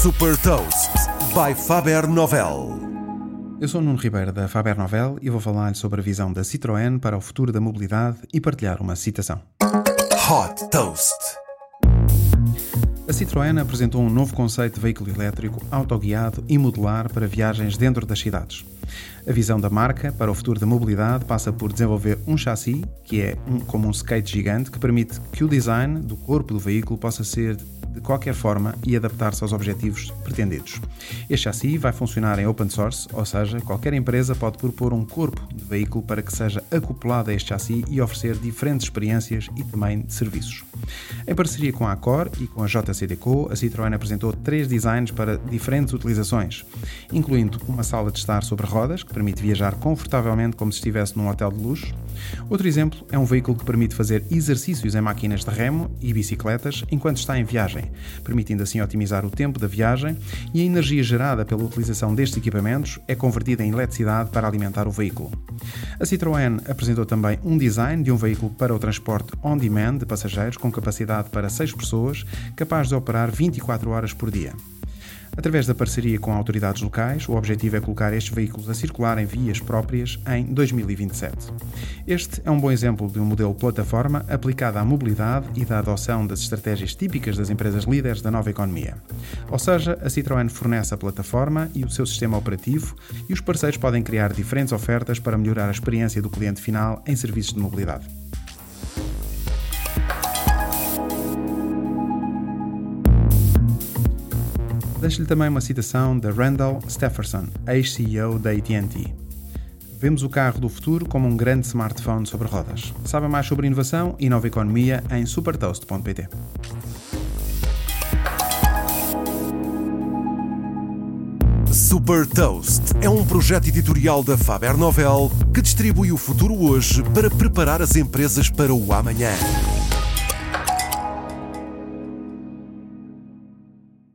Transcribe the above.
Super Toast by Faber Novel. Eu sou Nuno Ribeiro da Faber Novel e vou falar sobre a visão da Citroën para o futuro da mobilidade e partilhar uma citação. Hot Toast. A Citroën apresentou um novo conceito de veículo elétrico autoguiado e modular para viagens dentro das cidades. A visão da marca para o futuro da mobilidade passa por desenvolver um chassi, que é um, como um skate gigante, que permite que o design do corpo do veículo possa ser de qualquer forma e adaptar-se aos objetivos pretendidos. Este chassi vai funcionar em open source, ou seja, qualquer empresa pode propor um corpo de veículo para que seja acoplado a este chassi e oferecer diferentes experiências e também serviços. Em parceria com a Accor e com a JCDecaux, a Citroën apresentou três designs para diferentes utilizações, incluindo uma sala de estar sobre rodas, que permite viajar confortavelmente como se estivesse num hotel de luxo. Outro exemplo é um veículo que permite fazer exercícios em máquinas de remo e bicicletas enquanto está em viagem, permitindo assim otimizar o tempo da viagem e a energia gerada pela utilização destes equipamentos é convertida em eletricidade para alimentar o veículo. A Citroën apresentou também um design de um veículo para o transporte on-demand de passageiros com capacidade para 6 pessoas, capaz de operar 24 horas por dia. Através da parceria com autoridades locais, o objetivo é colocar estes veículos a circular em vias próprias em 2027. Este é um bom exemplo de um modelo plataforma aplicado à mobilidade e da adoção das estratégias típicas das empresas líderes da nova economia. Ou seja, a Citroën fornece a plataforma e o seu sistema operativo e os parceiros podem criar diferentes ofertas para melhorar a experiência do cliente final em serviços de mobilidade. Deixo-lhe também uma citação de Randall Stephenson, ex-CEO da AT&T. Vemos o carro do futuro como um grande smartphone sobre rodas. Saiba mais sobre inovação e nova economia em supertoast.pt. Super Toast é um projeto editorial da Faber Novel que distribui o futuro hoje para preparar as empresas para o amanhã.